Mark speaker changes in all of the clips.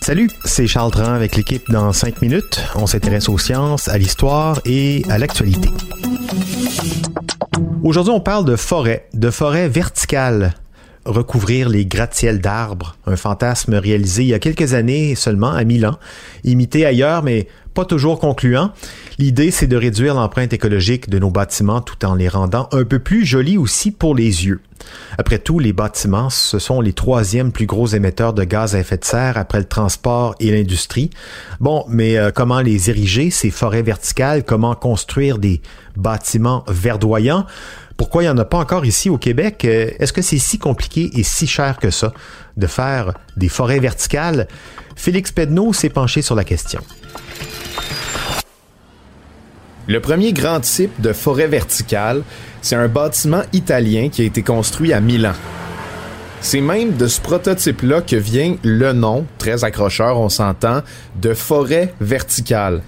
Speaker 1: Salut, c'est Charles Tran avec l'équipe dans 5 minutes. On s'intéresse aux sciences, à l'histoire et à l'actualité. Aujourd'hui, on parle de forêt, de forêt verticale recouvrir les gratte-ciels d'arbres, un fantasme réalisé il y a quelques années seulement à Milan, imité ailleurs mais toujours concluant. L'idée, c'est de réduire l'empreinte écologique de nos bâtiments tout en les rendant un peu plus jolis aussi pour les yeux. Après tout, les bâtiments, ce sont les troisièmes plus gros émetteurs de gaz à effet de serre après le transport et l'industrie. Bon, mais euh, comment les ériger, ces forêts verticales? Comment construire des bâtiments verdoyants? Pourquoi il n'y en a pas encore ici au Québec? Euh, est-ce que c'est si compliqué et si cher que ça de faire des forêts verticales? Félix Pedneau s'est penché sur la question.
Speaker 2: Le premier grand type de forêt verticale, c'est un bâtiment italien qui a été construit à Milan. C'est même de ce prototype-là que vient le nom, très accrocheur on s'entend, de forêt verticale.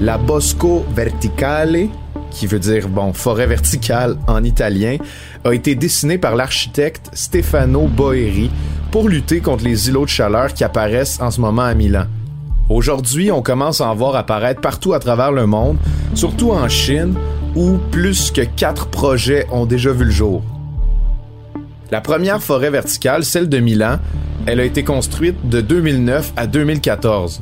Speaker 2: La Bosco Verticale qui veut dire, bon, forêt verticale en italien, a été dessiné par l'architecte Stefano Boeri pour lutter contre les îlots de chaleur qui apparaissent en ce moment à Milan. Aujourd'hui, on commence à en voir apparaître partout à travers le monde, surtout en Chine, où plus que quatre projets ont déjà vu le jour. La première forêt verticale, celle de Milan, elle a été construite de 2009 à 2014.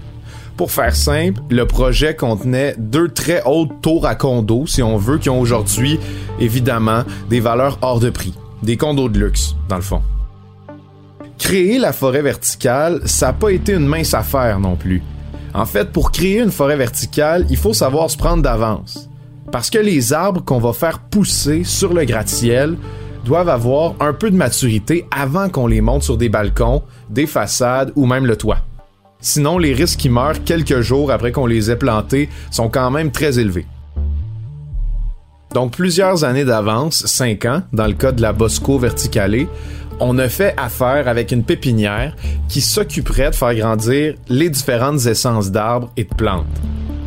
Speaker 2: Pour faire simple, le projet contenait deux très hautes tours à condos, si on veut, qui ont aujourd'hui, évidemment, des valeurs hors de prix. Des condos de luxe, dans le fond. Créer la forêt verticale, ça n'a pas été une mince affaire non plus. En fait, pour créer une forêt verticale, il faut savoir se prendre d'avance. Parce que les arbres qu'on va faire pousser sur le gratte-ciel doivent avoir un peu de maturité avant qu'on les monte sur des balcons, des façades ou même le toit. Sinon, les risques qui meurent quelques jours après qu'on les ait plantés sont quand même très élevés. Donc plusieurs années d'avance, 5 ans, dans le cas de la Bosco Verticale, on a fait affaire avec une pépinière qui s'occuperait de faire grandir les différentes essences d'arbres et de plantes.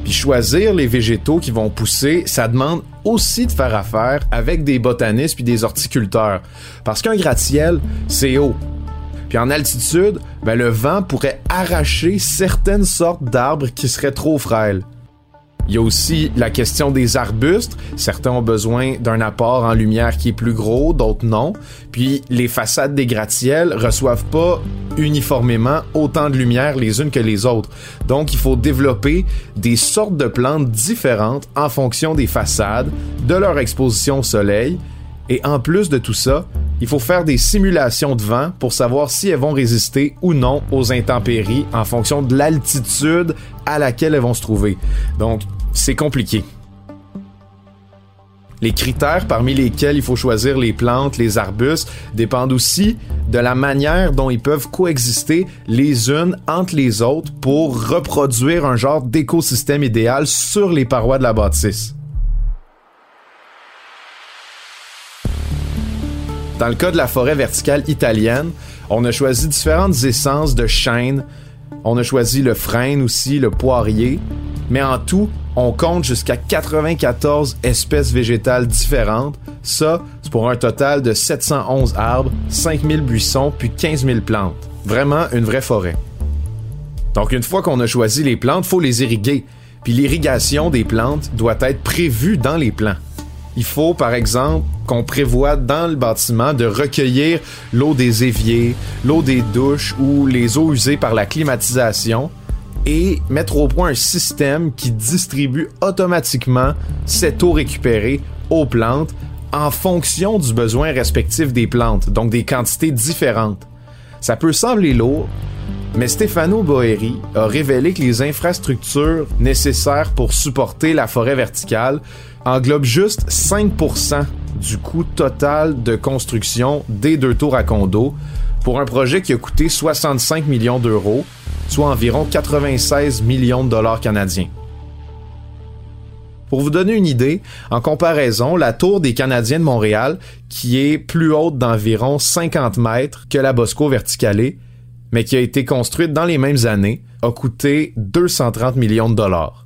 Speaker 2: Puis choisir les végétaux qui vont pousser, ça demande aussi de faire affaire avec des botanistes puis des horticulteurs. Parce qu'un gratte-ciel, c'est haut. Puis en altitude, ben le vent pourrait arracher certaines sortes d'arbres qui seraient trop frêles. Il y a aussi la question des arbustes. Certains ont besoin d'un apport en lumière qui est plus gros, d'autres non. Puis les façades des gratte-ciels reçoivent pas uniformément autant de lumière les unes que les autres. Donc il faut développer des sortes de plantes différentes en fonction des façades, de leur exposition au soleil. Et en plus de tout ça, il faut faire des simulations de vent pour savoir si elles vont résister ou non aux intempéries en fonction de l'altitude à laquelle elles vont se trouver. Donc, c'est compliqué. Les critères parmi lesquels il faut choisir les plantes, les arbustes, dépendent aussi de la manière dont ils peuvent coexister les unes entre les autres pour reproduire un genre d'écosystème idéal sur les parois de la bâtisse. Dans le cas de la forêt verticale italienne, on a choisi différentes essences de chêne. On a choisi le frêne aussi, le poirier. Mais en tout, on compte jusqu'à 94 espèces végétales différentes. Ça, c'est pour un total de 711 arbres, 5000 buissons, puis 15 000 plantes. Vraiment une vraie forêt. Donc une fois qu'on a choisi les plantes, faut les irriguer. Puis l'irrigation des plantes doit être prévue dans les plans il faut, par exemple, qu'on prévoit dans le bâtiment de recueillir l'eau des éviers, l'eau des douches ou les eaux usées par la climatisation et mettre au point un système qui distribue automatiquement cette eau récupérée aux plantes en fonction du besoin respectif des plantes, donc des quantités différentes. Ça peut sembler lourd, mais Stefano Boeri a révélé que les infrastructures nécessaires pour supporter la forêt verticale englobe juste 5% du coût total de construction des deux tours à condo pour un projet qui a coûté 65 millions d'euros, soit environ 96 millions de dollars canadiens. Pour vous donner une idée, en comparaison, la tour des Canadiens de Montréal, qui est plus haute d'environ 50 mètres que la Bosco Verticale, mais qui a été construite dans les mêmes années, a coûté 230 millions de dollars.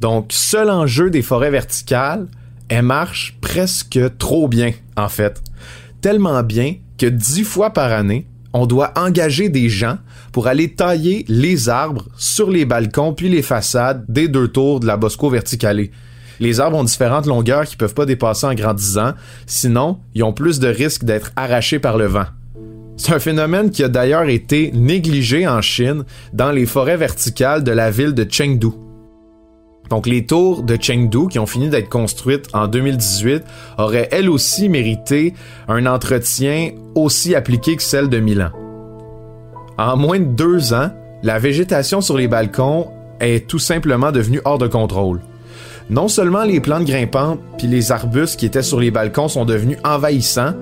Speaker 2: Donc, seul enjeu des forêts verticales, elle marche presque trop bien, en fait. Tellement bien que dix fois par année, on doit engager des gens pour aller tailler les arbres sur les balcons puis les façades des deux tours de la Bosco Verticale. Les arbres ont différentes longueurs qui peuvent pas dépasser en grandissant, sinon ils ont plus de risques d'être arrachés par le vent. C'est un phénomène qui a d'ailleurs été négligé en Chine dans les forêts verticales de la ville de Chengdu. Donc les tours de Chengdu qui ont fini d'être construites en 2018 auraient elles aussi mérité un entretien aussi appliqué que celle de Milan. En moins de deux ans, la végétation sur les balcons est tout simplement devenue hors de contrôle. Non seulement les plantes grimpantes puis les arbustes qui étaient sur les balcons sont devenus envahissants,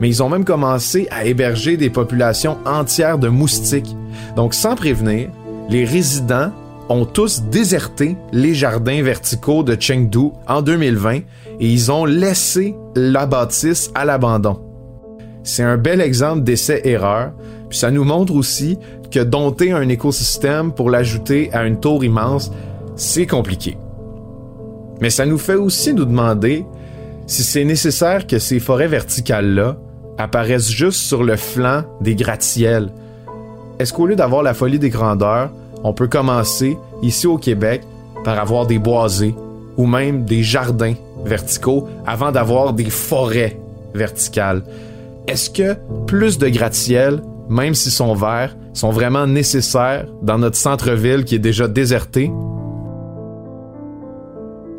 Speaker 2: mais ils ont même commencé à héberger des populations entières de moustiques. Donc sans prévenir, les résidents ont tous déserté les jardins verticaux de Chengdu en 2020 et ils ont laissé la bâtisse à l'abandon. C'est un bel exemple d'essai-erreur, puis ça nous montre aussi que dompter un écosystème pour l'ajouter à une tour immense, c'est compliqué. Mais ça nous fait aussi nous demander si c'est nécessaire que ces forêts verticales-là apparaissent juste sur le flanc des gratte-ciels. Est-ce qu'au lieu d'avoir la folie des grandeurs, on peut commencer, ici au Québec, par avoir des boisés ou même des jardins verticaux avant d'avoir des forêts verticales. Est-ce que plus de gratte-ciel, même s'ils sont verts, sont vraiment nécessaires dans notre centre-ville qui est déjà déserté?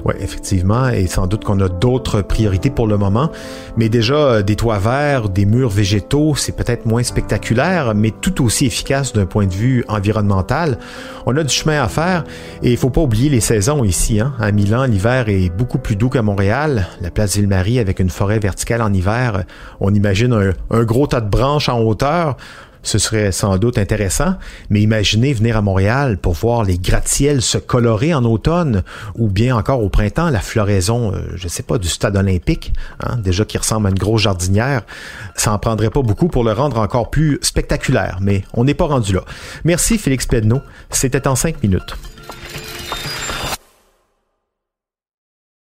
Speaker 1: Oui, effectivement, et sans doute qu'on a d'autres priorités pour le moment, mais déjà euh, des toits verts, des murs végétaux, c'est peut-être moins spectaculaire, mais tout aussi efficace d'un point de vue environnemental. On a du chemin à faire et il faut pas oublier les saisons ici. Hein. À Milan, l'hiver est beaucoup plus doux qu'à Montréal. La place Ville-Marie avec une forêt verticale en hiver, on imagine un, un gros tas de branches en hauteur ce serait sans doute intéressant, mais imaginez venir à Montréal pour voir les gratte-ciels se colorer en automne ou bien encore au printemps la floraison, euh, je sais pas, du stade olympique, hein, déjà qui ressemble à une grosse jardinière. Ça en prendrait pas beaucoup pour le rendre encore plus spectaculaire, mais on n'est pas rendu là. Merci Félix Pedneau, c'était en cinq minutes.